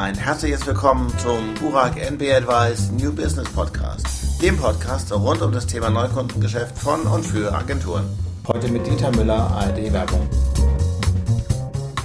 Ein herzliches Willkommen zum Burak NB Advice New Business Podcast, dem Podcast rund um das Thema Neukundengeschäft von und für Agenturen. Heute mit Dieter Müller, ARD Werbung.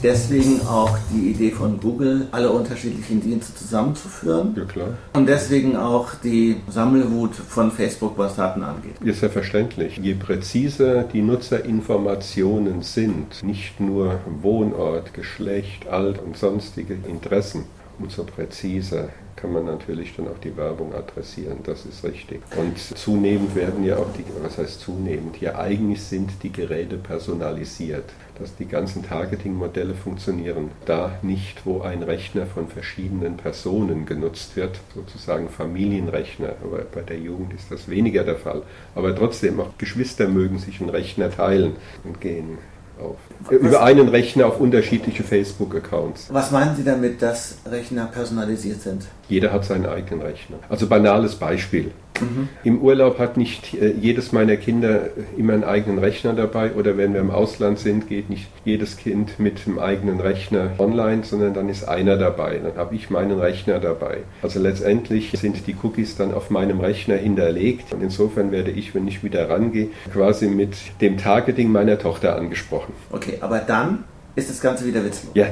Deswegen auch die Idee von Google, alle unterschiedlichen Dienste zusammenzuführen. Ja, klar. Und deswegen auch die Sammelwut von Facebook, was Daten angeht. Ist ja verständlich. Je präziser die Nutzerinformationen sind, nicht nur Wohnort, Geschlecht, Alt und sonstige Interessen, umso präziser kann man natürlich dann auch die Werbung adressieren, das ist richtig. Und zunehmend werden ja auch die, was heißt zunehmend, ja eigentlich sind die Geräte personalisiert, dass die ganzen Targeting-Modelle funktionieren. Da nicht, wo ein Rechner von verschiedenen Personen genutzt wird, sozusagen Familienrechner, aber bei der Jugend ist das weniger der Fall. Aber trotzdem, auch Geschwister mögen sich einen Rechner teilen und gehen auf, über einen Rechner auf unterschiedliche Facebook-Accounts. Was meinen Sie damit, dass Rechner personalisiert sind? Jeder hat seinen eigenen Rechner. Also banales Beispiel. Mhm. Im Urlaub hat nicht äh, jedes meiner Kinder immer einen eigenen Rechner dabei oder wenn wir im Ausland sind, geht nicht jedes Kind mit einem eigenen Rechner online, sondern dann ist einer dabei. Dann habe ich meinen Rechner dabei. Also letztendlich sind die Cookies dann auf meinem Rechner hinterlegt und insofern werde ich, wenn ich wieder rangehe, quasi mit dem Targeting meiner Tochter angesprochen. Okay, aber dann ist das Ganze wieder witzlos. Ja,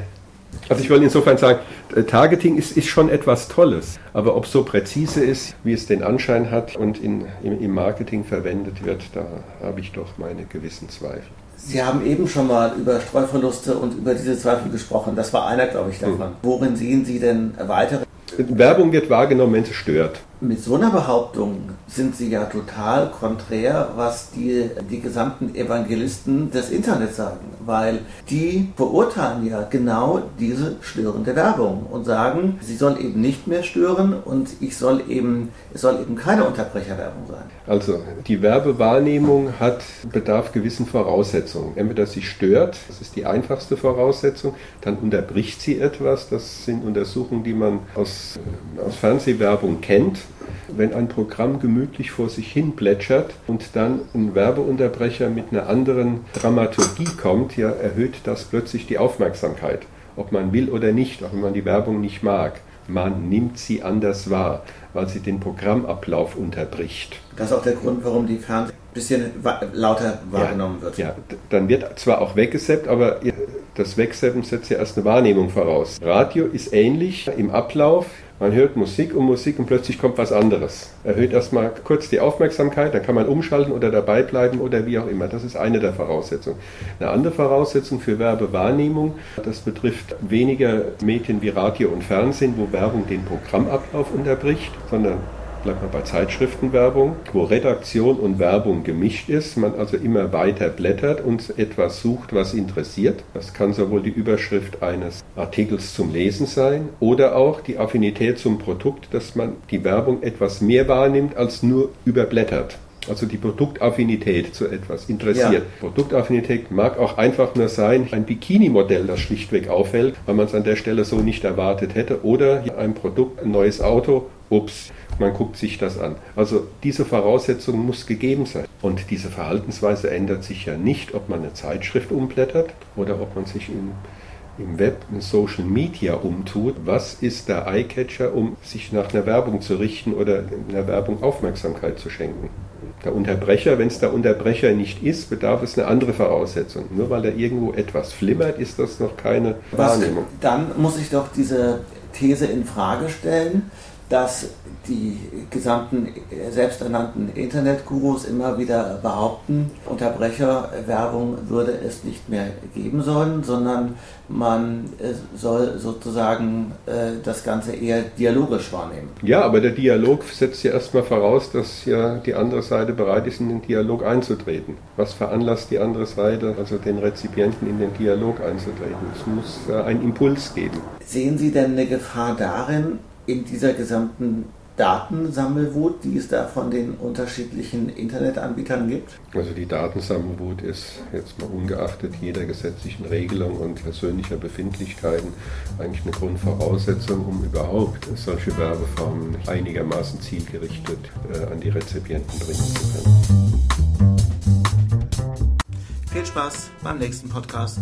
also ich wollte insofern sagen, äh, Targeting ist, ist schon etwas Tolles, aber ob es so präzise ist, wie es den Anschein hat und in, im, im Marketing verwendet wird, da habe ich doch meine gewissen Zweifel. Sie haben eben schon mal über Streuverluste und über diese Zweifel gesprochen. Das war einer, glaube ich, davon. Hm. Worin sehen Sie denn weitere? Werbung wird wahrgenommen, wenn sie stört. Mit so einer Behauptung sind Sie ja total konträr, was die, die gesamten Evangelisten des Internets sagen, weil die verurteilen ja genau diese störende Werbung und sagen, sie soll eben nicht mehr stören und ich soll eben, es soll eben keine Unterbrecherwerbung sein. Also die Werbewahrnehmung hat bedarf gewissen Voraussetzungen. Entweder sie stört, das ist die einfachste Voraussetzung, dann unterbricht sie etwas, das sind Untersuchungen, die man aus, aus Fernsehwerbung kennt wenn ein Programm gemütlich vor sich hin plätschert und dann ein Werbeunterbrecher mit einer anderen Dramaturgie kommt, ja, erhöht das plötzlich die Aufmerksamkeit. Ob man will oder nicht, auch wenn man die Werbung nicht mag. Man nimmt sie anders wahr, weil sie den Programmablauf unterbricht. Das ist auch der Grund, warum die Fernsehen ein bisschen lauter wahrgenommen ja, wird. Ja, dann wird zwar auch weggeseppt, aber das Wegseppen setzt ja erst eine Wahrnehmung voraus. Radio ist ähnlich im Ablauf. Man hört Musik und Musik und plötzlich kommt was anderes. Erhöht erstmal kurz die Aufmerksamkeit, dann kann man umschalten oder dabei bleiben oder wie auch immer. Das ist eine der Voraussetzungen. Eine andere Voraussetzung für Werbewahrnehmung, das betrifft weniger Medien wie Radio und Fernsehen, wo Werbung den Programmablauf unterbricht, sondern bleibt man bei Zeitschriftenwerbung, wo Redaktion und Werbung gemischt ist, man also immer weiter blättert und etwas sucht, was interessiert. Das kann sowohl die Überschrift eines Artikels zum Lesen sein oder auch die Affinität zum Produkt, dass man die Werbung etwas mehr wahrnimmt als nur überblättert. Also die Produktaffinität zu etwas interessiert. Ja. Produktaffinität mag auch einfach nur sein, ein Bikini-Modell, das schlichtweg auffällt, weil man es an der Stelle so nicht erwartet hätte. Oder ein Produkt, ein neues Auto, ups, man guckt sich das an. Also diese Voraussetzung muss gegeben sein. Und diese Verhaltensweise ändert sich ja nicht, ob man eine Zeitschrift umblättert oder ob man sich im, im Web, in Social Media umtut. Was ist der Eyecatcher, um sich nach einer Werbung zu richten oder einer Werbung Aufmerksamkeit zu schenken? Der Unterbrecher, wenn es der Unterbrecher nicht ist, bedarf es eine andere Voraussetzung. Nur weil da irgendwo etwas flimmert, ist das noch keine Wahrnehmung. Was, dann muss ich doch diese These in Frage stellen dass die gesamten selbsternannten Internetgurus immer wieder behaupten, Unterbrecherwerbung würde es nicht mehr geben sollen, sondern man äh, soll sozusagen äh, das Ganze eher dialogisch wahrnehmen. Ja, aber der Dialog setzt ja erstmal voraus, dass ja die andere Seite bereit ist, in den Dialog einzutreten. Was veranlasst die andere Seite, also den Rezipienten, in den Dialog einzutreten? Es muss einen Impuls geben. Sehen Sie denn eine Gefahr darin, in dieser gesamten Datensammelwut, die es da von den unterschiedlichen Internetanbietern gibt? Also die Datensammelwut ist jetzt mal ungeachtet jeder gesetzlichen Regelung und persönlicher Befindlichkeiten eigentlich eine Grundvoraussetzung, um überhaupt solche Werbeformen einigermaßen zielgerichtet äh, an die Rezipienten bringen zu können. Viel Spaß beim nächsten Podcast.